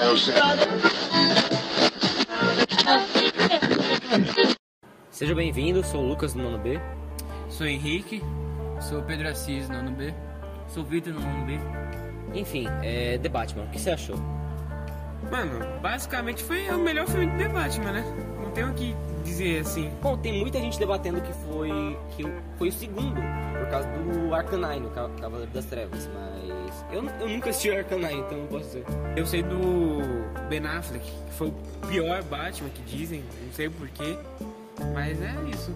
Seja bem-vindo, sou o Lucas do Nono B. Sou Henrique. Sou Pedro Assis, nono B. Sou Vitor no Nono B. Enfim, é The Batman, o que você achou? Mano, basicamente foi o melhor filme de The Batman, né? Não tenho o que dizer assim. Bom, tem muita gente debatendo que foi que foi o segundo, por causa do Arcanine, o Ca- Cavaleiro das Trevas, mas eu, eu nunca assisti o Arcanine, então não posso dizer. Eu sei do Ben Affleck, que foi o pior Batman que dizem, não sei porquê. Mas é isso.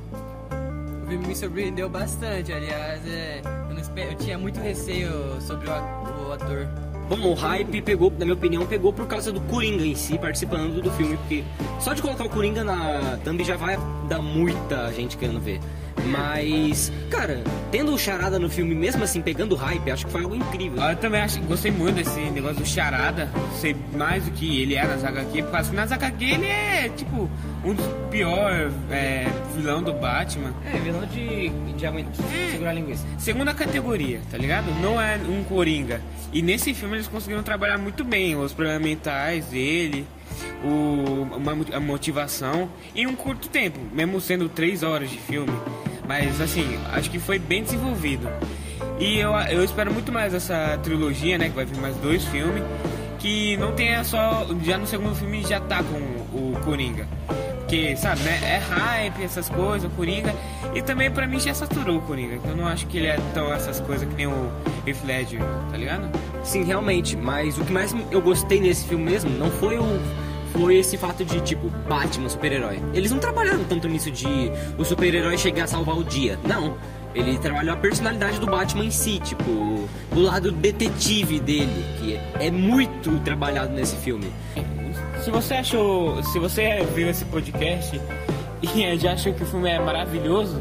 O filme me surpreendeu bastante, aliás, é, eu, não espe- eu tinha muito receio sobre o, o ator. Bom, o hype pegou, na minha opinião, pegou por causa do Coringa em si participando do filme, porque só de colocar o Coringa na thumb já vai dar muita gente querendo ver. Mas, cara, tendo o Charada no filme, mesmo assim, pegando o hype, acho que foi algo incrível. Eu também acho, gostei muito desse negócio do Charada, sei mais do que ele é nas HQ, por causa que nas HQ ele é, tipo, um dos piores é, vilão do Batman. É, vilão de, de aguentar, segurar a linguiça. Segunda categoria, tá ligado? Não é um Coringa. E nesse filme eles conseguiram trabalhar muito bem os problemas mentais dele, o, uma, a motivação, em um curto tempo, mesmo sendo três horas de filme. Mas assim, acho que foi bem desenvolvido. E eu, eu espero muito mais essa trilogia, né? Que vai vir mais dois filmes. Que não tenha só. Já no segundo filme já tá com o Coringa. Porque, sabe, né? É hype, essas coisas, o Coringa. E também pra mim já saturou o Coringa. Eu não acho que ele é tão essas coisas que nem o Heath Ledger, tá ligado? Sim, realmente, mas o que mais eu gostei nesse filme mesmo não foi o foi esse fato de tipo Batman super-herói. Eles não trabalharam tanto nisso de o super-herói chegar a salvar o dia. Não. Ele trabalhou a personalidade do Batman em si, tipo, o lado detetive dele, que é muito trabalhado nesse filme. Se você achou. Se você viu esse podcast e já achou que o filme é maravilhoso,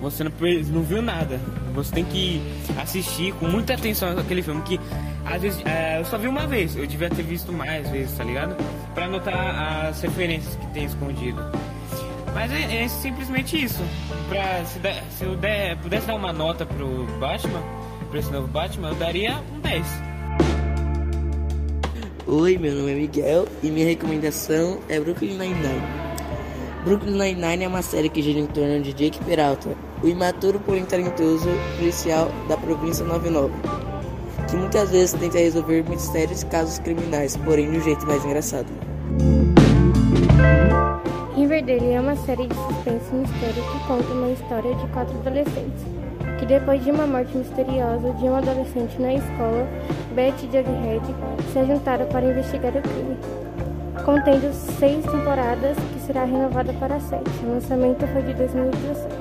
você não, não viu nada. Você tem que assistir com muita atenção aquele filme que às vezes é, eu só vi uma vez, eu devia ter visto mais vezes, tá ligado? Pra notar as referências que tem escondido. Mas é, é simplesmente isso. Pra, se, der- se eu der- pudesse dar uma nota pro Batman, pra esse novo Batman, eu daria um 10. Oi, meu nome é Miguel e minha recomendação é Brooklyn Nine-Nine. Brooklyn Nine-Nine é uma série que gira em torno de Jake Peralta, o imaturo porém talentoso policial da província 99, que muitas vezes tenta resolver mistérios e casos criminais, porém de um jeito mais engraçado. Riverdale é uma série de suspense e mistério que conta uma história de quatro adolescentes, que depois de uma morte misteriosa de um adolescente na escola, Beth e Jughead se juntaram para investigar o crime. Contendo seis temporadas, que será renovada para sete. O lançamento foi de 2017.